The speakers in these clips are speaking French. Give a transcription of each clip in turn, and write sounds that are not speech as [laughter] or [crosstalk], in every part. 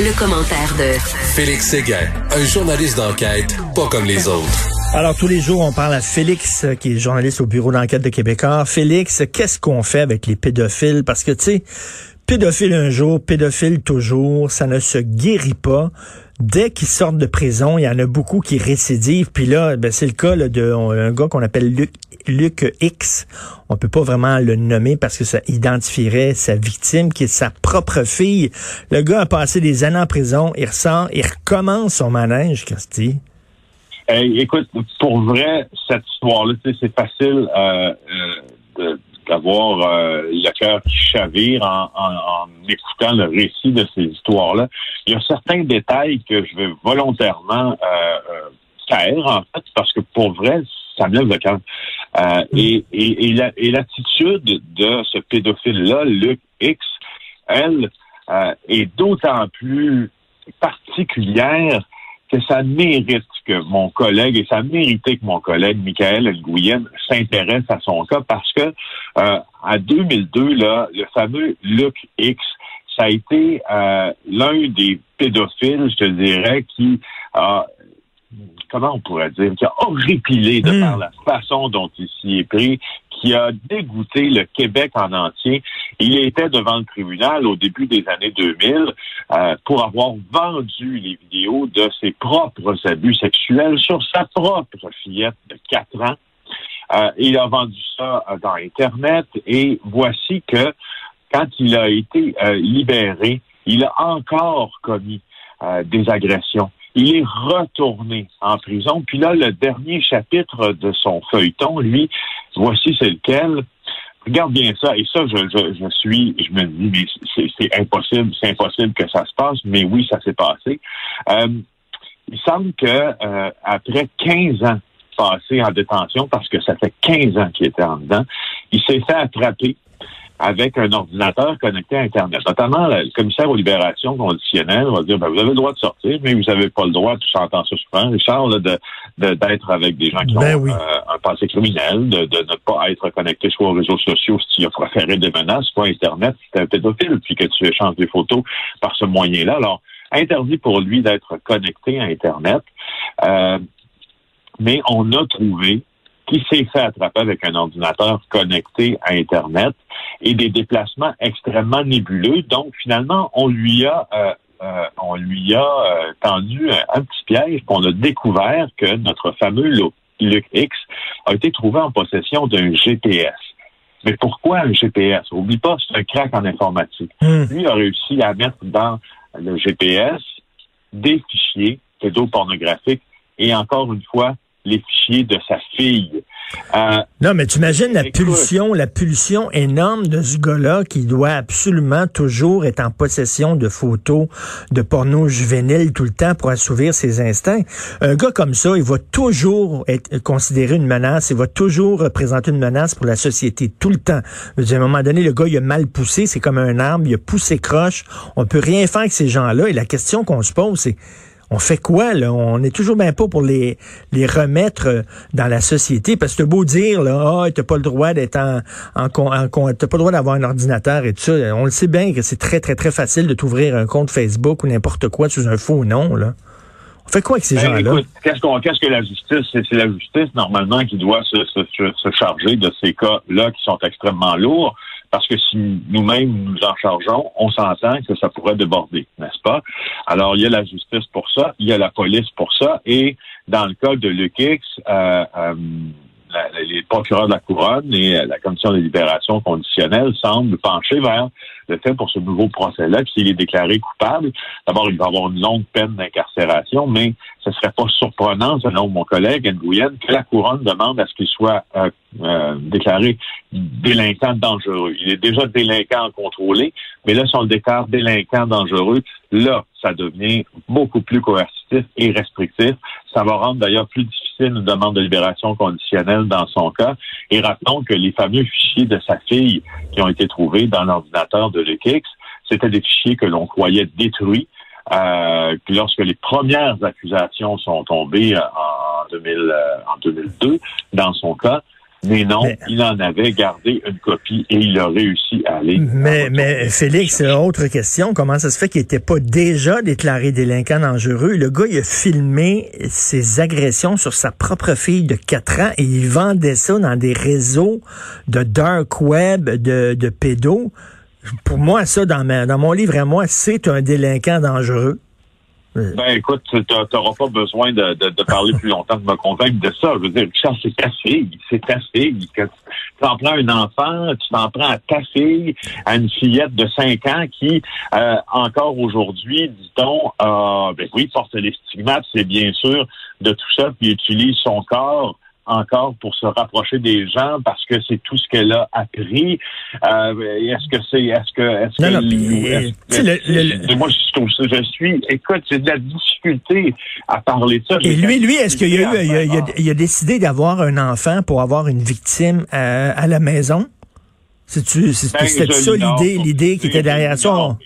Le, commentaire de Félix Séguin, un journaliste d'enquête pas comme les autres. Alors, tous les jours, on parle à Félix, qui est journaliste au bureau d'enquête de Québécois. Félix, qu'est-ce qu'on fait avec les pédophiles? Parce que, tu sais, pédophile un jour, pédophile toujours, ça ne se guérit pas dès qu'ils sortent de prison, il y en a beaucoup qui récidivent. Puis là, ben, c'est le cas là, d'un gars qu'on appelle Luc, Luc X. On peut pas vraiment le nommer parce que ça identifierait sa victime, qui est sa propre fille. Le gars a passé des années en prison, il ressort, il recommence son manège, Christy. Hey, écoute, pour vrai, cette histoire-là, c'est facile euh, euh, d'avoir euh, le cœur qui chavire en, en, écoutant le récit de ces histoires-là. Il y a certains détails que je vais volontairement euh, taire, en fait, parce que pour vrai, ça lève le cœur. Euh, et, et, et l'attitude de ce pédophile-là, Luc X, elle, euh, est d'autant plus particulière que ça mérite que mon collègue, et ça méritait que mon collègue Michael Nguyen s'intéresse à son cas parce que euh, en 2002, là, le fameux Luc X, ça a été euh, l'un des pédophiles, je te dirais, qui a comment on pourrait dire, qui a horripilé de par hmm. la façon dont il s'y est pris, qui a dégoûté le Québec en entier. Il était devant le tribunal au début des années 2000 euh, pour avoir vendu les vidéos de ses propres abus sexuels sur sa propre fillette de 4 ans. Euh, il a vendu ça euh, dans Internet et voici que quand il a été libéré, il a encore commis des agressions il est retourné en prison. Puis là, le dernier chapitre de son feuilleton, lui, voici c'est lequel. Regarde bien ça. Et ça, je, je, suis, je me dis, mais c'est impossible, c'est impossible que ça se passe. Mais oui, ça s'est passé. Euh, il semble que euh, après 15 ans passés en détention, parce que ça fait 15 ans qu'il était en dedans, il s'est fait attraper avec un ordinateur connecté à Internet. Notamment, le commissaire aux libérations conditionnelles va dire, ben, vous avez le droit de sortir, mais vous n'avez pas le droit, tout s'entend ça souvent, Richard, de, d'être avec des gens qui ben ont euh, un passé criminel, de, de, ne pas être connecté soit aux réseaux sociaux si tu as proféré des menaces, soit Internet si tu es un pédophile, puis que tu échanges des photos par ce moyen-là. Alors, interdit pour lui d'être connecté à Internet. Euh, mais on a trouvé qui s'est fait attraper avec un ordinateur connecté à Internet et des déplacements extrêmement nébuleux. Donc, finalement, on lui a euh, euh, on lui a euh, tendu un, petit piège, qu'on a découvert que notre fameux Luc X a été trouvé en possession d'un GPS. Mais pourquoi un GPS? Oublie pas, c'est un crack en informatique. Hmm. Lui a réussi à mettre dans le GPS des fichiers pédopornographiques et encore une fois, les fichiers de sa fille. Euh, non, mais tu imagines la pulsion, la pulsion énorme de ce gars-là qui doit absolument toujours être en possession de photos de porno juvénile tout le temps pour assouvir ses instincts. Un gars comme ça, il va toujours être considéré une menace, il va toujours représenter une menace pour la société tout le temps. À un moment donné, le gars, il a mal poussé, c'est comme un arbre, il a poussé croche. On peut rien faire avec ces gens-là. Et la question qu'on se pose, c'est on fait quoi, là? On est toujours bien pas pour les, les remettre euh, dans la société. Parce que beau dire, là, ah, t'as pas le droit d'être en, en, t'as pas le droit d'avoir un ordinateur et tout ça. On le sait bien que c'est très, très, très facile de t'ouvrir un compte Facebook ou n'importe quoi sous un faux nom, là. On fait quoi avec ces ben, gens-là? Qu'est-ce, qu'on, qu'est-ce que la justice? C'est, la justice, normalement, qui doit se, se, se charger de ces cas-là qui sont extrêmement lourds. Parce que si nous-mêmes nous en chargeons, on s'entend que ça pourrait déborder, n'est-ce pas? Alors, il y a la justice pour ça, il y a la police pour ça, et dans le cas de Lukex, euh, euh, les procureurs de la couronne et la commission de libération conditionnelle semblent pencher vers le fait pour ce nouveau procès-là, s'il est déclaré coupable, d'abord, il va avoir une longue peine d'incarcération, mais ce serait pas surprenant, selon mon collègue Nguyen, que la couronne demande à ce qu'il soit euh, euh, déclaré délinquant dangereux. Il est déjà délinquant contrôlé, mais là, si on le déclare délinquant dangereux, là, ça devient beaucoup plus coercitif et restrictif. Ça va rendre d'ailleurs plus difficile une demande de libération conditionnelle dans son cas. Et rappelons que les fameux fichiers de sa fille qui ont été trouvés dans l'ordinateur de Lukex, c'était des fichiers que l'on croyait détruits. Euh, lorsque les premières accusations sont tombées en, 2000, en 2002, dans son cas, Mais non, il en avait gardé une copie et il a réussi à aller. Mais, mais Félix, autre question. Comment ça se fait qu'il n'était pas déjà déclaré délinquant dangereux? Le gars, il a filmé ses agressions sur sa propre fille de 4 ans et il vendait ça dans des réseaux de dark web, de, de pédos. Pour moi, ça, dans, dans mon livre à moi, c'est un délinquant dangereux. Ben écoute, tu n'auras pas besoin de, de, parler plus longtemps de me convaincre de ça. Je veux dire, Richard, c'est ta fille, c'est ta fille. tu t'en prends un enfant, tu t'en prends à ta fille, à une fillette de 5 ans qui, euh, encore aujourd'hui, dit-on, euh, ben oui, porte les stigmates, c'est bien sûr, de tout ça, puis utilise son corps encore pour se rapprocher des gens parce que c'est tout ce qu'elle a appris. Euh, est-ce que c'est, est-ce que, est-ce que, moi je, suis, écoute, c'est de la difficulté à parler de ça. Et lui, lui, est-ce qu'il a eu, il a, décidé d'avoir un enfant pour avoir une victime à, à la maison? C'est-tu, c'était ben, ça l'idée, l'idée qui était derrière ça?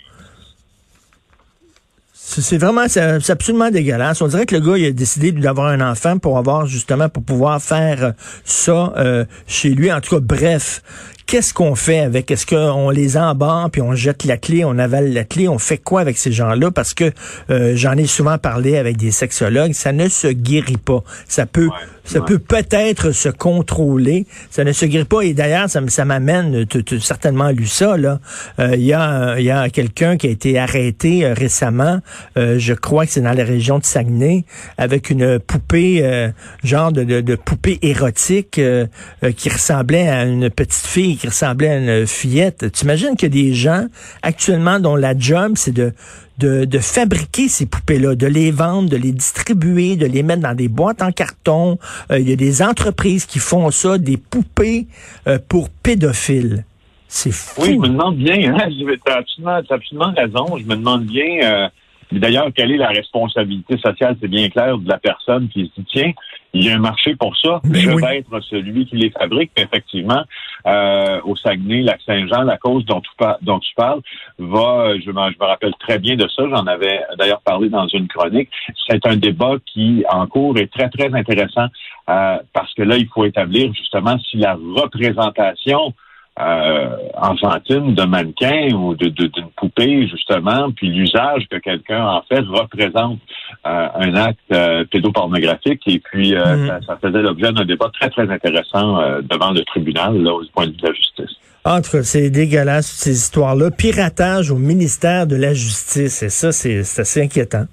C'est vraiment, c'est absolument dégueulasse. On dirait que le gars, il a décidé d'avoir un enfant pour avoir justement, pour pouvoir faire ça euh, chez lui. En tout cas, bref, qu'est-ce qu'on fait avec? Est-ce qu'on les embarque puis on jette la clé, on avale la clé? On fait quoi avec ces gens-là? Parce que euh, j'en ai souvent parlé avec des sexologues, ça ne se guérit pas. Ça peut, ça peut peut-être se contrôler. Ça ne se guérit pas. Et d'ailleurs, ça, ça m'amène, tu as certainement lu ça, là. Euh, il y a, y a quelqu'un qui a été arrêté euh, récemment, je crois que c'est dans la région de Saguenay, avec une poupée, genre de, de, de, poupée érotique qui ressemblait à une petite fille qui ressemblait à une fillette. Tu imagines qu'il y a des gens actuellement dont la job, c'est de, de, fabriquer ces poupées-là, de les vendre, de les distribuer, de les mettre dans des boîtes en carton. Euh, il y a des entreprises qui font ça, des poupées euh, pour pédophiles. C'est fou. Oui, je me demande bien, hein, tu as absolument, raison, je me demande bien... D'ailleurs, quelle est la responsabilité sociale, c'est bien clair, de la personne qui se dit, tiens, il y a un marché pour ça, ben je vais être celui qui les fabrique. effectivement, euh, au Saguenay, Lac-Saint-Jean, la cause dont tu, dont tu parles va, je, je me rappelle très bien de ça, j'en avais d'ailleurs parlé dans une chronique, c'est un débat qui, en cours, est très, très intéressant euh, parce que là, il faut établir justement si la représentation euh, enfantine de mannequin ou d'une de, d'une poupée, justement, puis l'usage que quelqu'un en fait représente euh, un acte euh, pédopornographique. Et puis, mm-hmm. ça, faisait l'objet d'un débat très, très intéressant devant le tribunal, là, au point de vue de la justice. Entre ces dégueulasses, ces histoires-là, piratage au ministère de la Justice, et ça, c'est assez inquiétant.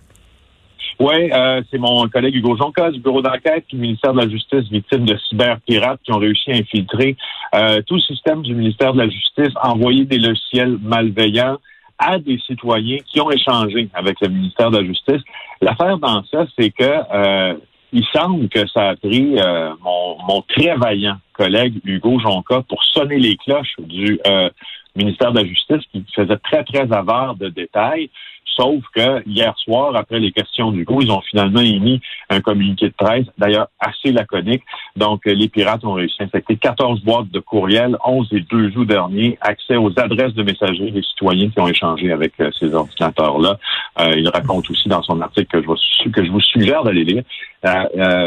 Oui, euh, c'est mon collègue Hugo Jonca du bureau d'enquête du ministère de la Justice, victime de cyberpirates qui ont réussi à infiltrer euh, tout le système du ministère de la Justice, envoyer des logiciels malveillants à des citoyens qui ont échangé avec le ministère de la Justice. L'affaire dans ça, c'est que euh, il semble que ça a pris mon, mon, très vaillant collègue Hugo Jonca pour sonner les cloches du ministère de la Justice qui faisait très, très avare de détails. Sauf que hier soir, après les questions du coup, ils ont finalement émis un communiqué de presse, d'ailleurs assez laconique. Donc, euh, les pirates ont réussi à infecter 14 boîtes de courriel, 11 et 2 jours derniers, accès aux adresses de messagerie des citoyens qui ont échangé avec euh, ces ordinateurs-là. Euh, il raconte aussi dans son article que je que je vous suggère d'aller lire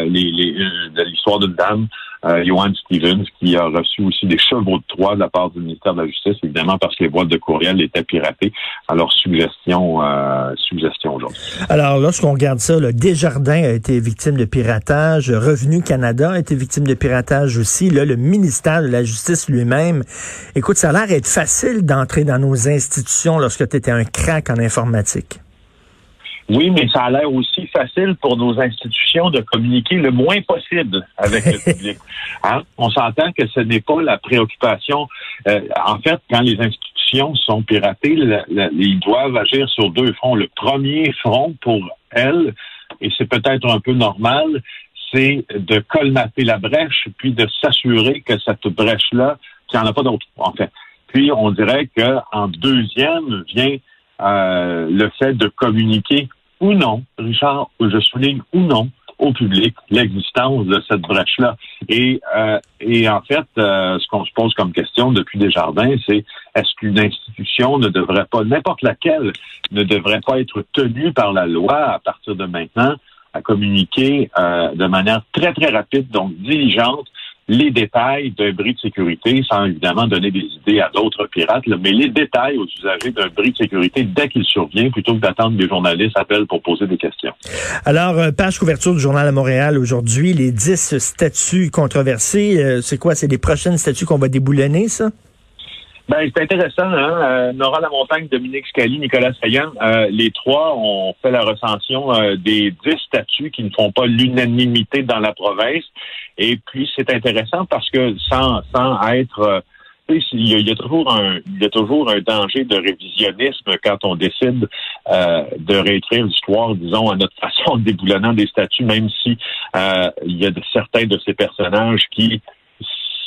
l'histoire d'une dame euh, Johan Stevens, qui a reçu aussi des chevaux de Troie de la part du ministère de la Justice, évidemment parce que les boîtes de courriel étaient piratées. Alors, suggestion, euh, suggestion aujourd'hui. Alors, lorsqu'on regarde ça, le Desjardins a été victime de piratage, Revenu Canada a été victime de piratage aussi, là, le ministère de la Justice lui-même. Écoute, ça a l'air d'être facile d'entrer dans nos institutions lorsque tu étais un crack en informatique. Oui, mais ça a l'air aussi facile pour nos institutions de communiquer le moins possible avec le [laughs] public. Hein? On s'entend que ce n'est pas la préoccupation. Euh, en fait, quand les institutions sont piratées, ils doivent agir sur deux fronts. Le premier front pour elles, et c'est peut-être un peu normal, c'est de colmater la brèche, puis de s'assurer que cette brèche-là, qu'il n'y en a pas d'autre, en fait. Puis on dirait qu'en deuxième vient euh, le fait de communiquer ou non, Richard, je souligne ou non au public l'existence de cette brèche-là. Et, euh, et en fait, euh, ce qu'on se pose comme question depuis Desjardins, c'est est-ce qu'une institution ne devrait pas, n'importe laquelle, ne devrait pas être tenue par la loi à partir de maintenant à communiquer euh, de manière très, très rapide, donc diligente, les détails d'un bris de sécurité, sans évidemment donner des idées à d'autres pirates, mais les détails aux usagers d'un bris de sécurité dès qu'il survient, plutôt que d'attendre que les journalistes appellent pour poser des questions. Alors, euh, page couverture du Journal à Montréal aujourd'hui, les dix statuts controversés, euh, c'est quoi? C'est les prochaines statuts qu'on va déboulonner, ça? Ben, c'est intéressant, hein? Euh, Nora Lamontagne, Dominique Scali, Nicolas Sayan, euh, les trois ont fait la recension euh, des dix statuts qui ne font pas l'unanimité dans la province. Et puis, c'est intéressant parce que sans, sans être... il y, a, toujours un, il y a toujours un danger de révisionnisme quand on décide de réécrire l'histoire, disons, à notre [laughs] façon, de déboulonnant des statuts, même si il y a de, certains de ces personnages qui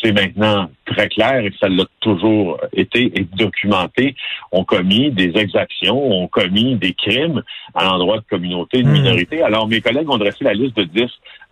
c'est maintenant très clair et ça l'a toujours été et documenté, ont commis des exactions, ont commis des crimes à l'endroit de communautés, de hmm. minorités. Alors, mes collègues ont dressé la liste de 10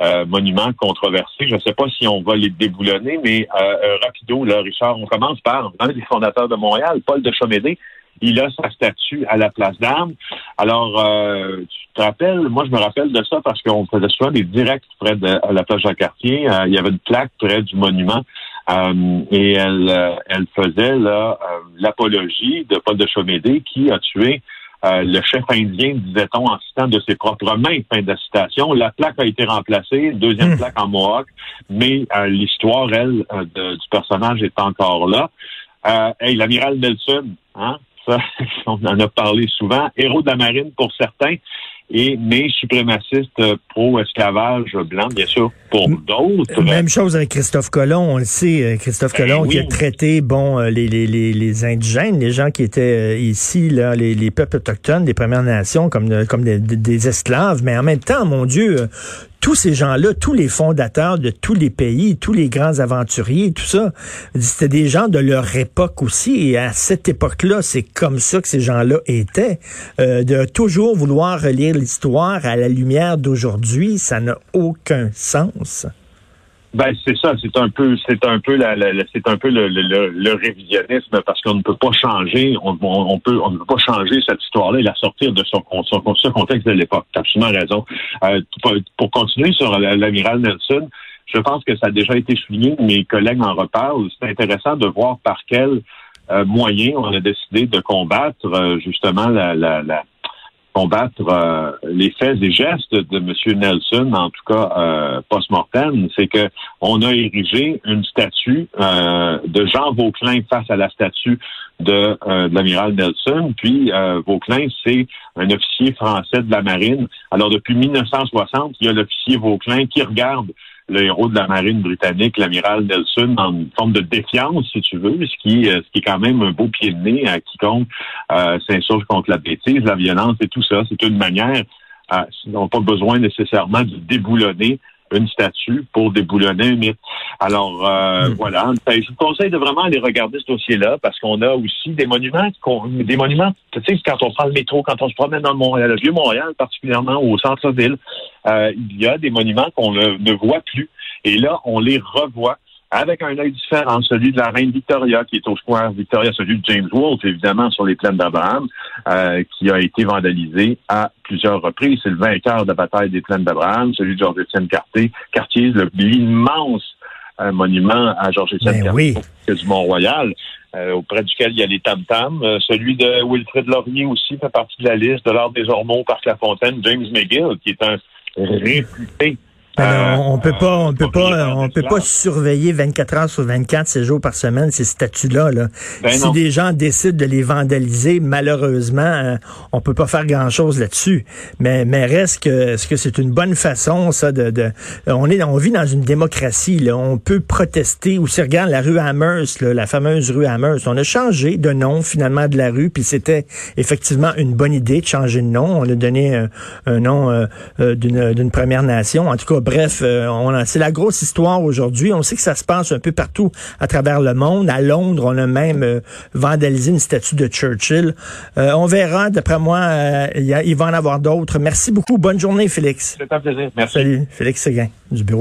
euh, monuments controversés. Je ne sais pas si on va les déboulonner, mais euh, euh, rapido, là, Richard, on commence par un des fondateurs de Montréal, Paul de Chomédé, il a sa statue à la place d'armes. Alors, euh, tu te rappelles, moi je me rappelle de ça parce qu'on faisait souvent des directs près de la plage Jacques-Cartier. Euh, il y avait une plaque près du monument euh, et elle, elle faisait là l'apologie de Paul de Chomédé qui a tué le chef indien, disait-on, en citant de ses propres mains, fin de la citation. La plaque a été remplacée, deuxième hmm. plaque en Mohawk, mais l'histoire, elle, du personnage est encore là. Euh, hey, l'amiral Nelson, hein, [laughs] on en a parlé souvent. Héros de la marine pour certains, et mais suprémaciste pro-esclavage blanc, bien sûr, pour d'autres. Même chose avec Christophe Colomb, on le sait, euh, Christophe ben Colomb qui a traité bon euh, les, les, les, indigènes, les gens qui étaient euh, ici, là, les, les peuples autochtones, des Premières Nations, comme, comme des, des esclaves, mais en même temps, mon Dieu, tous ces gens-là, tous les fondateurs de tous les pays, tous les grands aventuriers, tout ça, c'était des gens de leur époque aussi. Et à cette époque-là, c'est comme ça que ces gens-là étaient. Euh, de toujours vouloir relire l'histoire à la lumière d'aujourd'hui, ça n'a aucun sens. Ben c'est ça, c'est un peu, c'est un peu la, c'est un peu le, le, révisionnisme parce qu'on ne peut pas changer, on, on, peut, on ne peut pas changer cette histoire-là et la sortir de son, son, son contexte de l'époque. T'as absolument raison. Euh, pour, continuer sur l'amiral Nelson, je pense que ça a déjà été souligné, mes collègues en reparlent. C'est intéressant de voir par quel euh, moyen on a décidé de combattre euh, justement la, la, la combattre euh, les faits et gestes de M. Nelson, en tout cas euh, post-mortem, c'est que on a érigé une statue euh, de Jean Vauclin face à la statue de, de l'amiral Nelson. Puis Vauclin, c'est un officier français de la marine. Alors depuis 1960, il y a l'officier Vauclin qui regarde le héros de la marine britannique, l'amiral Nelson, en forme de défiance, si tu veux, ce qui, euh, ce qui est quand même un beau pied de nez à quiconque euh, s'insurge contre la bêtise, la violence et tout ça. C'est une manière, euh, ils n'ont pas besoin nécessairement de déboulonner une statue pour déboulonner un mythe. Alors euh, hmm. voilà, ben, je vous conseille de vraiment aller regarder ce dossier-là parce qu'on a aussi des monuments, des monuments. Tu sais, quand on prend le métro, quand on se promène dans le, Montréal, le vieux Montréal, particulièrement au centre-ville, euh, il y a des monuments qu'on ne voit plus. Et là, on les revoit avec un œil différent, celui de la reine Victoria, qui est au Square Victoria, celui de James Wolfe, évidemment, sur les plaines d'Abraham, euh, qui a été vandalisé à plusieurs reprises. C'est le vainqueur de la bataille des plaines d'Abraham, celui de Georges-Étienne Cartier, Cartier l'immense euh, monument à Georges-Étienne ben Cartier du Mont-Royal. Euh, auprès duquel il y a les tam-tams. celui de Wilfrid Laurier aussi fait partie de la liste de l'Ordre des Ormeaux, Parc La Fontaine, James McGill, qui est un réputé euh, on peut pas, on peut pas, on peut pas surveiller 24 heures sur 24, 7 jours par semaine ces statuts-là. Là. Ben si des gens décident de les vandaliser, malheureusement, euh, on peut pas faire grand-chose là-dessus. Mais, mais reste que, est-ce que c'est une bonne façon, ça, de, de, on est, on vit dans une démocratie. Là. On peut protester. Ou si regarde la rue Amherst, la fameuse rue Amherst, on a changé de nom finalement de la rue, puis c'était effectivement une bonne idée de changer de nom. On a donné un, nom euh, d'une première nation. En tout cas Bref, euh, c'est la grosse histoire aujourd'hui. On sait que ça se passe un peu partout à travers le monde. À Londres, on a même euh, vandalisé une statue de Churchill. Euh, on verra. D'après moi, il va en avoir d'autres. Merci beaucoup. Bonne journée, Félix. C'est un plaisir. Merci. Salut, Félix Séguin, du bureau